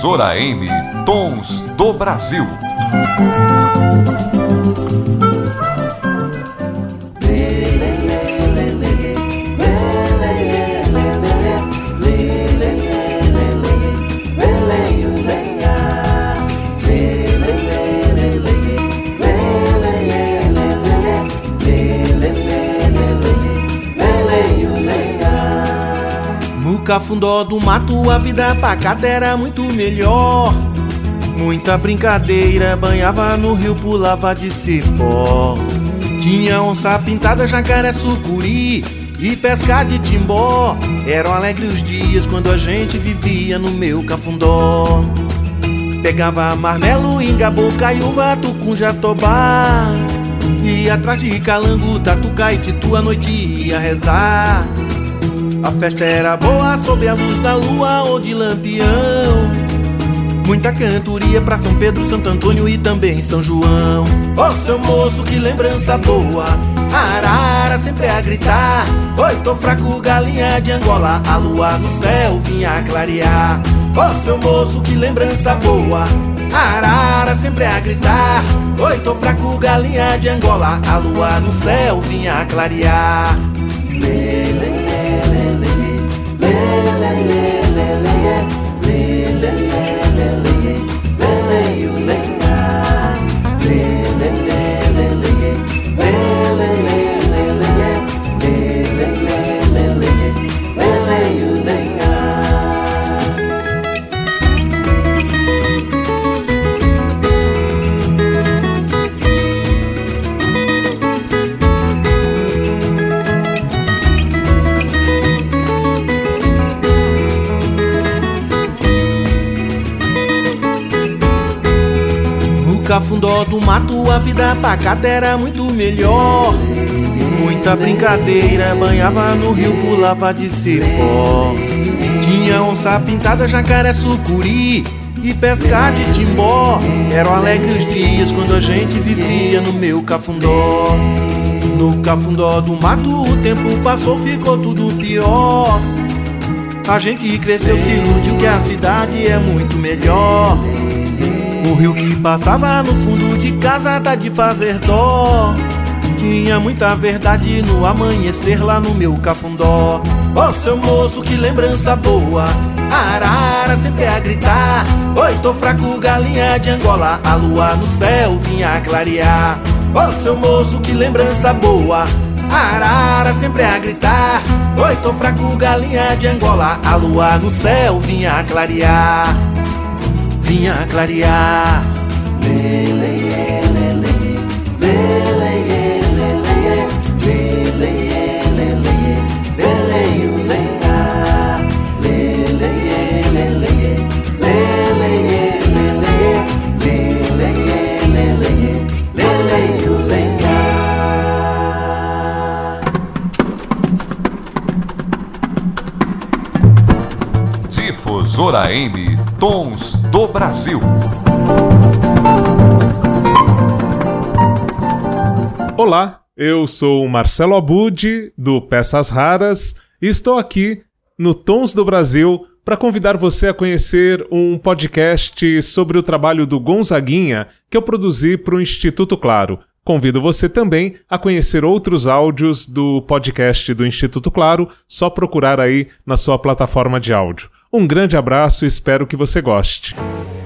Difusora M Tons do Brasil. No cafundó do mato a vida pacata era muito melhor. Muita brincadeira, banhava no rio, pulava de cipó. Tinha onça pintada, jacaré, sucuri e pesca de timbó. Eram alegres os dias quando a gente vivia no meu cafundó. Pegava marmelo, engabu, caiuva, tucum, jatobá. E atrás de calango, tatuca e titu a noite ia rezar. A festa era boa sob a luz da lua ou de lampião. Muita cantoria pra São Pedro, Santo Antônio e também São João. Ô oh, seu moço, que lembrança boa! A arara sempre a gritar. Oi, tô fraco, galinha de Angola. A lua no céu vinha clarear. Ô oh, seu moço, que lembrança boa! A arara sempre a gritar. Oi, tô fraco, galinha de Angola. A lua no céu vinha clarear. Mato, a vida pacata era muito melhor. Muita brincadeira, banhava no rio, pulava de cipó. Tinha onça pintada, jacaré, sucuri e pescar de timbó. Eram alegres dias quando a gente vivia no meu cafundó. No cafundó do mato, o tempo passou, ficou tudo pior. A gente cresceu, se iludiu que a cidade é muito melhor. O rio que passava no fundo de casa dá de fazer dó. Tinha muita verdade no amanhecer lá no meu cafundó. Ô oh, seu moço, que lembrança boa! A arara sempre a gritar. Oi, tô fraco, galinha de Angola. A lua no céu vinha clarear. Ô oh, seu moço, que lembrança boa! A arara sempre a gritar. Oi, tô fraco, galinha de Angola. A lua no céu vinha clarear vinha clarear. Lele, lele, lele, Difusora M Tons do Brasil. Olá, eu sou Marcelo Abud, do Peças Raras, e estou aqui no Tons do Brasil para convidar você a conhecer um podcast sobre o trabalho do Gonzaguinha que eu produzi para o Instituto Claro. Convido você também a conhecer outros áudios do podcast do Instituto Claro, só procurar aí na sua plataforma de áudio. Um grande abraço e espero que você goste.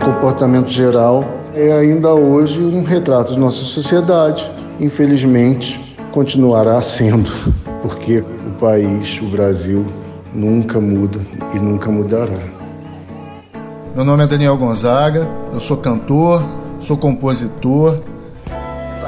Comportamento geral é ainda hoje um retrato de nossa sociedade. Infelizmente, continuará sendo, porque o país, o Brasil, nunca muda e nunca mudará. Meu nome é Daniel Gonzaga, eu sou cantor, sou compositor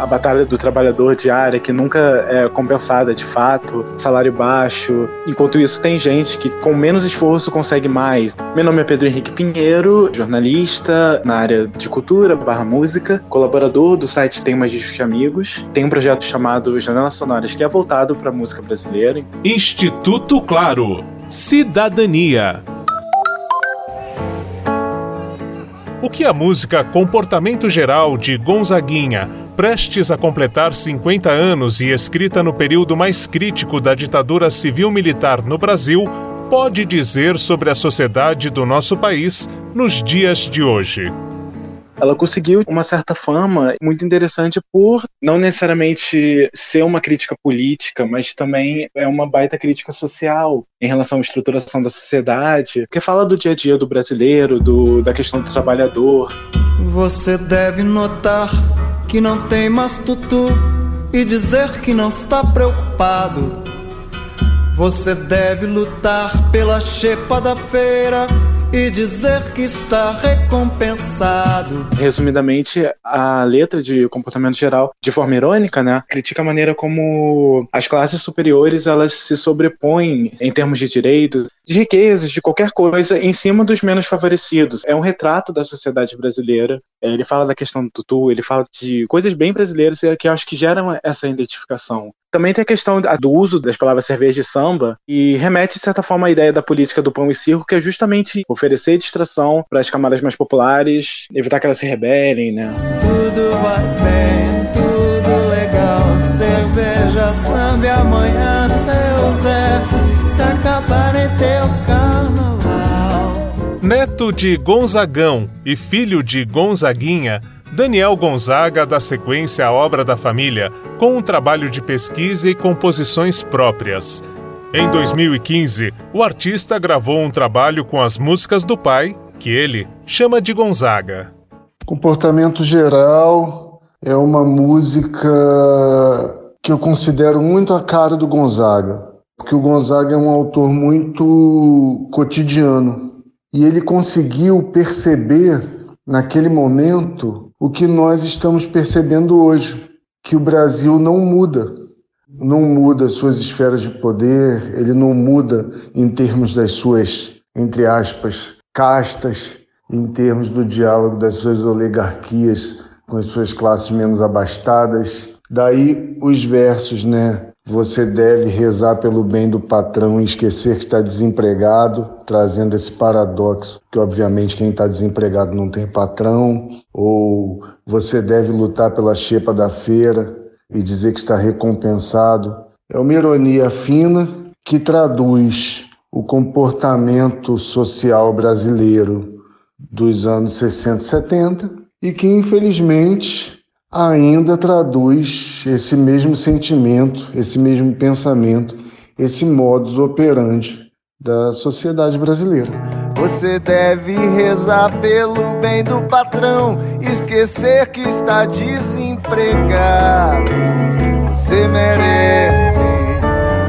a batalha do trabalhador diária que nunca é compensada de fato, salário baixo. Enquanto isso, tem gente que com menos esforço consegue mais. Meu nome é Pedro Henrique Pinheiro, jornalista na área de cultura barra música, colaborador do site Tem Mais Discos que Amigos. Tem um projeto chamado Janelas Sonoras que é voltado para a música brasileira. Instituto Claro. Cidadania. O que a música Comportamento Geral de Gonzaguinha prestes a completar 50 anos e escrita no período mais crítico da ditadura civil-militar no Brasil, pode dizer sobre a sociedade do nosso país nos dias de hoje? ela conseguiu uma certa fama muito interessante por não necessariamente ser uma crítica política, mas também é uma baita crítica social em relação à estruturação da sociedade, que fala do dia a dia do brasileiro, do, da questão do trabalhador. Você deve notar que não tem mais tutu e dizer que não está preocupado. Você deve lutar pela chepa da feira e dizer que está recompensado. Resumidamente, a letra de comportamento geral, de forma irônica, né, critica a maneira como as classes superiores elas se sobrepõem em termos de direitos, de riquezas, de qualquer coisa, em cima dos menos favorecidos. É um retrato da sociedade brasileira. É, ele fala da questão do tutu, ele fala de coisas bem brasileiras que eu acho que geram essa identificação. Também tem a questão do uso das palavras cerveja e samba, e remete, de certa forma, à ideia da política do pão e circo, que é justamente oferecer distração para as camadas mais populares, evitar que elas se rebelem, né? Tudo vai bem, tudo legal. Cerveja, samba e amanhã, seu Zé, se acabar em teu carnaval. Neto de Gonzagão e filho de Gonzaguinha, Daniel Gonzaga dá sequência à obra da família com um trabalho de pesquisa e composições próprias. Em 2015, o artista gravou um trabalho com as músicas do pai, que ele chama de Gonzaga. Comportamento geral é uma música que eu considero muito a cara do Gonzaga, porque o Gonzaga é um autor muito cotidiano e ele conseguiu perceber naquele momento o que nós estamos percebendo hoje, que o Brasil não muda, não muda suas esferas de poder, ele não muda em termos das suas, entre aspas, castas, em termos do diálogo das suas oligarquias com as suas classes menos abastadas. Daí os versos, né? Você deve rezar pelo bem do patrão e esquecer que está desempregado, trazendo esse paradoxo, que obviamente quem está desempregado não tem patrão, ou você deve lutar pela xepa da feira e dizer que está recompensado. É uma ironia fina que traduz o comportamento social brasileiro dos anos 60 e 70 e que, infelizmente, ainda traduz esse mesmo sentimento, esse mesmo pensamento, esse modus operandi da sociedade brasileira. Você deve rezar pelo bem do patrão, esquecer que está desempregado. Você merece,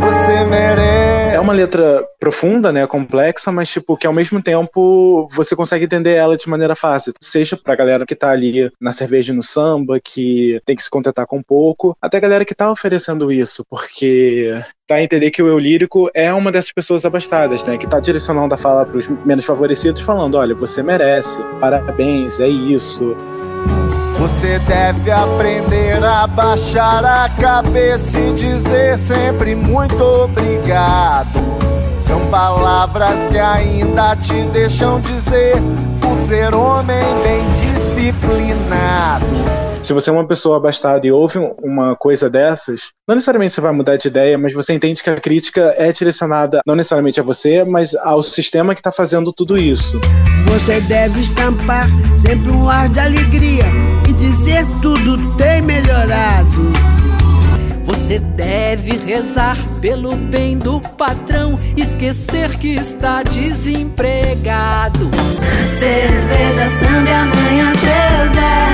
você merece. É uma letra profunda, né, complexa, mas tipo que ao mesmo tempo você consegue entender ela de maneira fácil. Seja pra galera que tá ali na cerveja e no samba, que tem que se contentar com pouco, até a galera que tá oferecendo isso, porque dá a entender que o eu lírico é uma dessas pessoas abastadas, né, que tá direcionando a fala pros menos favorecidos, falando, olha, você merece, parabéns, é isso. Você deve aprender a baixar a cabeça e dizer sempre muito obrigado. São palavras que ainda te deixam dizer por ser homem bem disciplinado. Se você é uma pessoa abastada e ouve uma coisa dessas, não necessariamente você vai mudar de ideia, mas você entende que a crítica é direcionada não necessariamente a você, mas ao sistema que está fazendo tudo isso. Você deve estampar sempre um ar de alegria dizer tudo tem melhorado. Você deve rezar pelo bem do patrão, esquecer que está desempregado. Cerveja, samba e amanhã, seu Zé.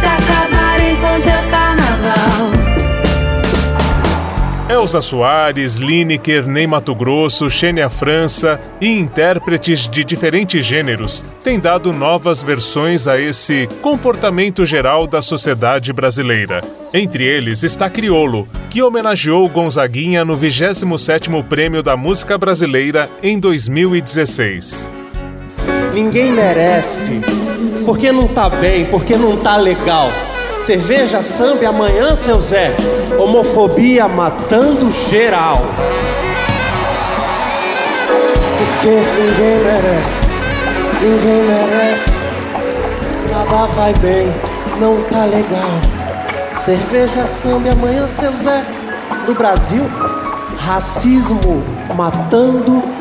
Se acabarem com teu carnaval. Elza Soares, Lineker, Ney Mato Grosso, Xênia França e intérpretes de diferentes gêneros têm dado novas versões a esse comportamento geral da sociedade brasileira. Entre eles está Criolo, que homenageou Gonzaguinha no 27º Prêmio da Música Brasileira em 2016. Ninguém merece, porque não tá bem, porque não tá legal. Cerveja, samba e amanhã, seu Zé. Homofobia matando geral. Porque ninguém merece, ninguém merece. Nada vai bem, não tá legal. Cerveja, samba e amanhã, seu Zé. Do Brasil, racismo matando geral.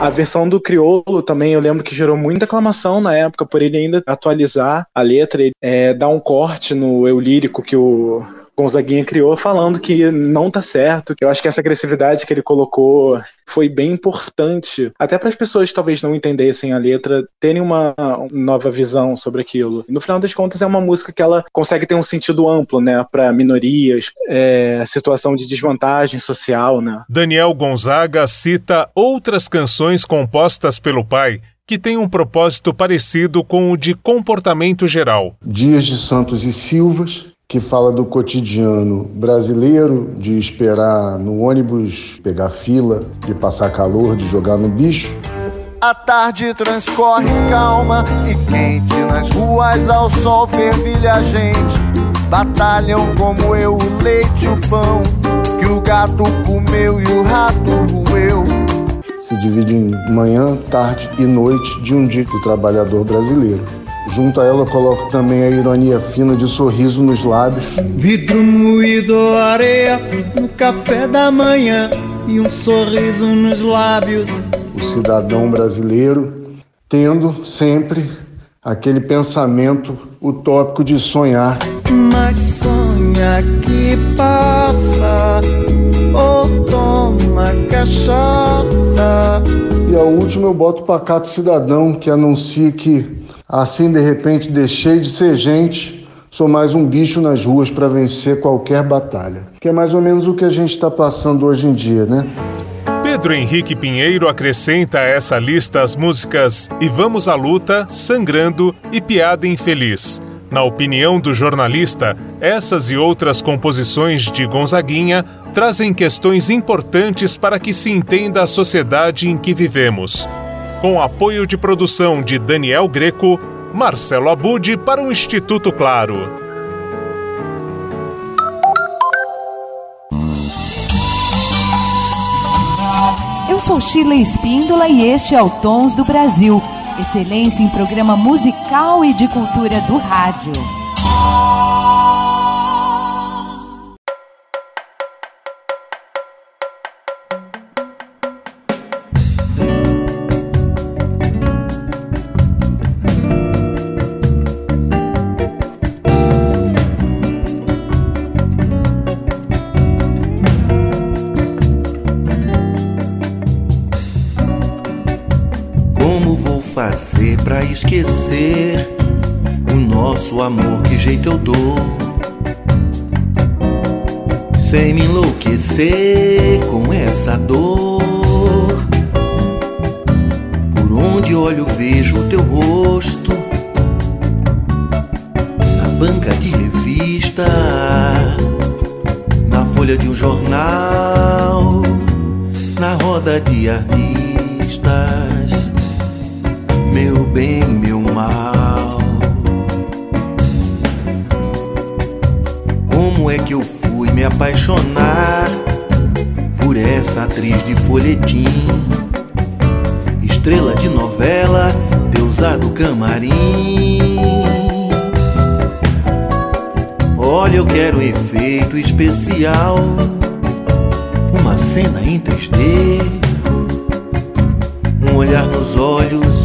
A versão do Criolo também eu lembro que gerou muita aclamação na época por ele ainda atualizar a letra, é, dar um corte no eu lírico que o Gonzaguinha criou, falando que não tá certo. Eu acho que essa agressividade que ele colocou foi bem importante, até para as pessoas que talvez não entendessem a letra terem uma nova visão sobre aquilo. No final das contas, é uma música que ela consegue ter um sentido amplo, né, para minorias, é, situação de desvantagem social, né. Daniel Gonzaga cita outras canções compostas pelo pai que têm um propósito parecido com o de comportamento geral. Dias de Santos e Silvas, que fala do cotidiano brasileiro, de esperar no ônibus, pegar fila, de passar calor, de jogar no bicho. A tarde transcorre calma e quente nas ruas ao sol fervilha a gente. Batalham como eu o leite e o pão que o gato comeu e o rato roeu. Se divide em manhã, tarde e noite de um dia do trabalhador brasileiro. Junto a ela coloco também a ironia fina de sorriso nos lábios. Vidro moído, areia no café da manhã e um sorriso nos lábios. O cidadão brasileiro tendo sempre aquele pensamento utópico de sonhar. Mas sonha que passa ou toma cachaça. E a última eu boto o pacato cidadão que anuncia que assim de repente deixei de ser gente, sou mais um bicho nas ruas para vencer qualquer batalha. Que é mais ou menos o que a gente está passando hoje em dia, né? Pedro Henrique Pinheiro acrescenta a essa lista as músicas E Vamos à Luta, Sangrando e Piada Infeliz. Na opinião do jornalista, essas e outras composições de Gonzaguinha trazem questões importantes para que se entenda a sociedade em que vivemos. Com apoio de produção de Daniel Greco, Marcelo Abude para o Instituto Claro. Eu sou Sheila Espíndola e este é o Tons do Brasil, excelência em programa musical e de cultura do rádio. Esquecer o nosso amor? Que jeito eu dou? Sem me enlouquecer com essa dor. Por onde olho vejo o teu rosto na banca de revista, na folha de um jornal, na roda de artistas camarim. Olha, eu quero um efeito especial, uma cena em 3D, um olhar nos olhos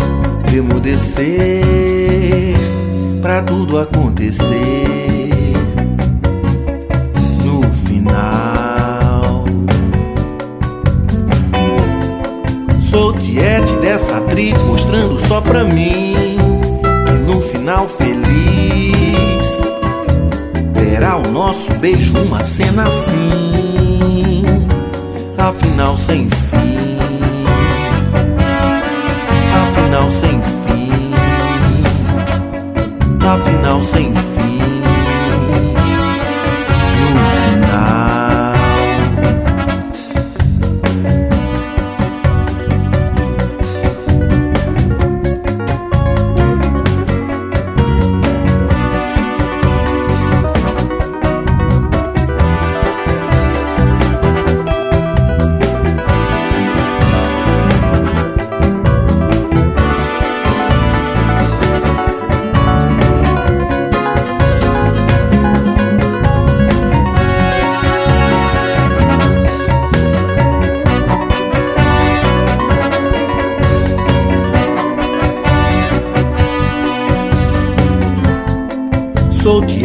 emudecer pra tudo acontecer no final. Sou tiete dessa atriz mostrando só pra mim final feliz terá o nosso beijo uma cena assim, afinal sem fim. Afinal sem fim, afinal sem fim.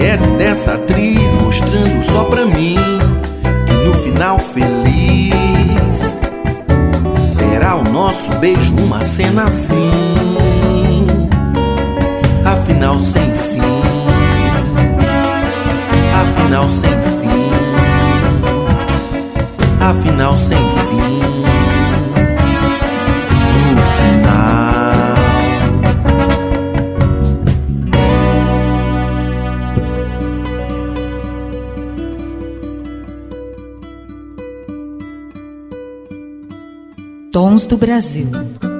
Sou tiete dessa atriz, mostrando só pra mim que no final feliz terá o nosso beijo uma cena assim. Afinal sem fim, afinal sem fim, afinal sem fim. Tons do Brasil.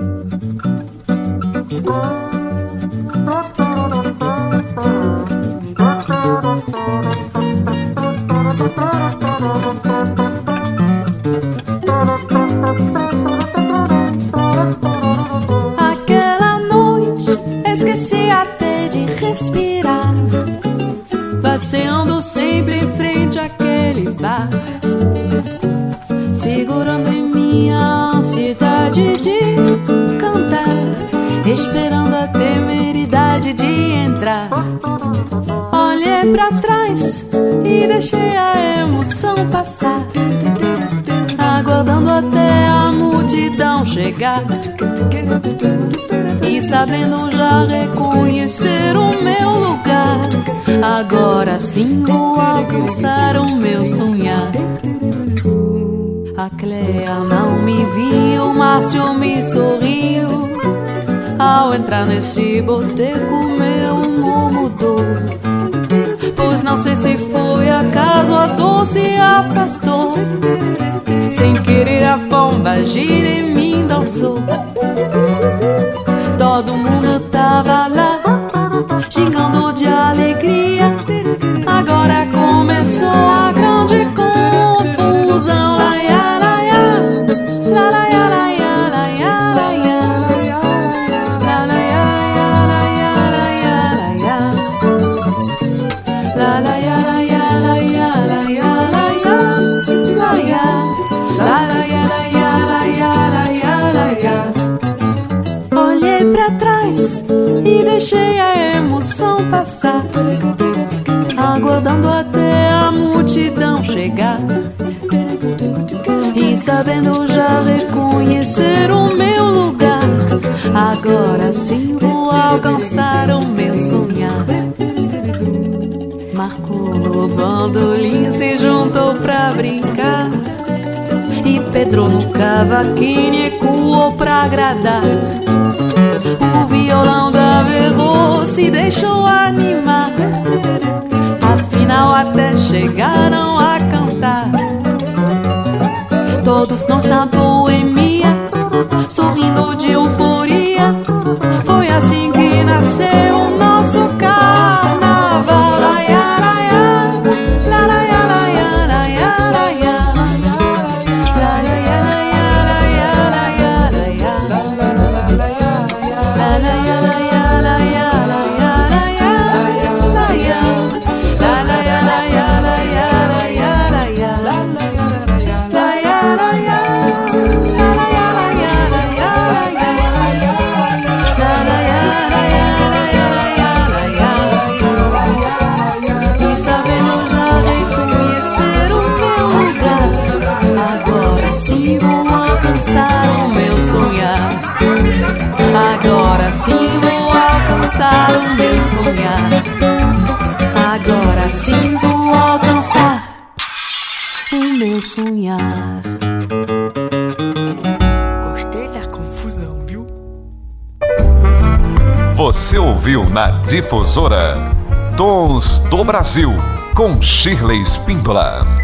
Sabendo já reconhecer o meu lugar. Agora sim vou alcançar o meu sonhar. A Clea não me viu, Márcio me sorriu. Ao entrar neste boteco, meu humor mudou. Pois não sei se foi acaso a dor se afastou. Sem querer a pomba gira em mim dançou. Chegar. E sabendo já reconhecer o meu lugar. Agora sim vou alcançar o meu sonhar. Marco bandolim se juntou pra brincar. E Pedro no cavaquinho ecoou pra agradar. O violão da Verro se deixou animar. Afinal, até chegaram. Todos nós na boemia, sorrindo sonhar. Agora sim vou alcançar o meu sonhar. Gostei da confusão, viu? Você ouviu na Difusora Tons do Brasil com Shirley Spindola.